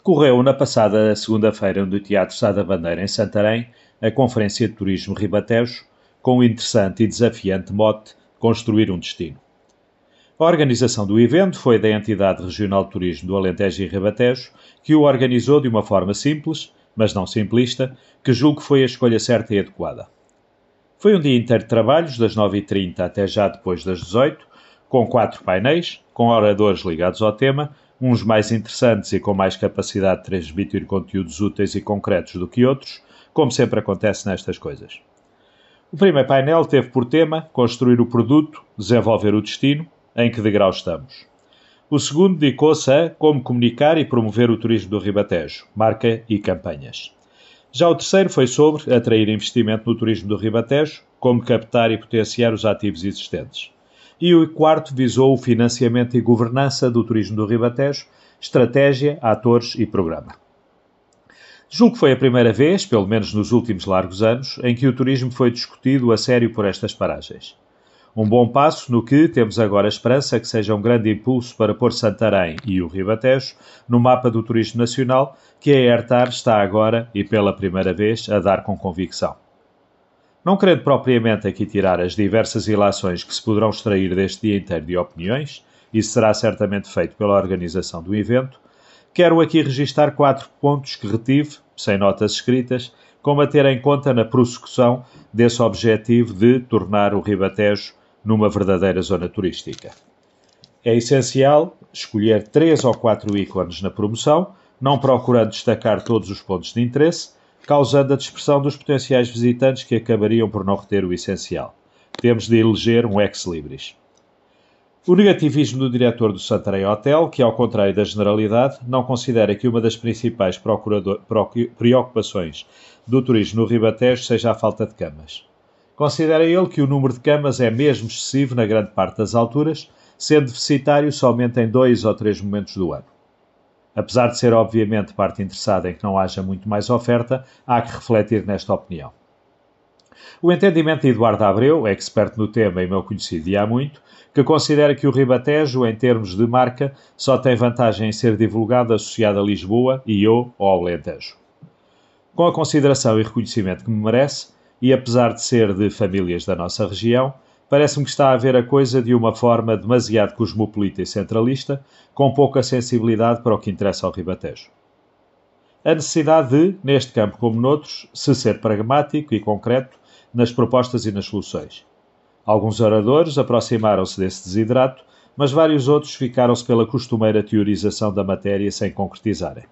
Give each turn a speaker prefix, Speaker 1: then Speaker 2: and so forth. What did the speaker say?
Speaker 1: Decorreu na passada segunda-feira no Teatro Sá da Bandeira, em Santarém, a Conferência de Turismo Ribatejo, com o interessante e desafiante mote Construir um Destino. A organização do evento foi da Entidade Regional de Turismo do Alentejo e Ribatejo, que o organizou de uma forma simples, mas não simplista, que julgo foi a escolha certa e adequada. Foi um dia inteiro de trabalhos, das 9h30 até já depois das 18 com quatro painéis, com oradores ligados ao tema, uns mais interessantes e com mais capacidade de transmitir conteúdos úteis e concretos do que outros, como sempre acontece nestas coisas. O primeiro painel teve por tema construir o produto, desenvolver o destino, em que degrau estamos. O segundo dedicou-se a como comunicar e promover o turismo do Ribatejo, marca e campanhas. Já o terceiro foi sobre atrair investimento no turismo do Ribatejo, como captar e potenciar os ativos existentes. E o quarto visou o financiamento e governança do turismo do Ribatejo, estratégia, atores e programa. Julgo que foi a primeira vez, pelo menos nos últimos largos anos, em que o turismo foi discutido a sério por estas paragens. Um bom passo no que temos agora a esperança que seja um grande impulso para pôr Santarém e o Ribatejo no mapa do turismo nacional que a Airtar está agora e pela primeira vez a dar com convicção. Não querendo propriamente aqui tirar as diversas ilações que se poderão extrair deste dia inteiro de opiniões, isso será certamente feito pela organização do evento, quero aqui registar quatro pontos que retive, sem notas escritas, como a ter em conta na prossecução desse objetivo de tornar o Ribatejo numa verdadeira zona turística. É essencial escolher três ou quatro ícones na promoção, não procurando destacar todos os pontos de interesse, causando a dispersão dos potenciais visitantes que acabariam por não reter o essencial. Temos de eleger um ex-libris. O negativismo do diretor do Santarém Hotel, que, ao contrário da generalidade, não considera que uma das principais preocupações do turismo no Ribatejo seja a falta de camas. Considera ele que o número de camas é mesmo excessivo na grande parte das alturas, sendo deficitário somente em dois ou três momentos do ano. Apesar de ser obviamente parte interessada em que não haja muito mais oferta, há que refletir nesta opinião. O entendimento de Eduardo Abreu, expert no tema e meu conhecido há muito, que considera que o Ribatejo, em termos de marca, só tem vantagem em ser divulgado associado a Lisboa e eu ao Alentejo. Com a consideração e reconhecimento que me merece, e apesar de ser de famílias da nossa região, parece-me que está a ver a coisa de uma forma demasiado cosmopolita e centralista, com pouca sensibilidade para o que interessa ao Ribatejo. A necessidade de, neste campo como noutros, se ser pragmático e concreto nas propostas e nas soluções. Alguns oradores aproximaram-se desse desidrato, mas vários outros ficaram-se pela costumeira teorização da matéria sem concretizarem.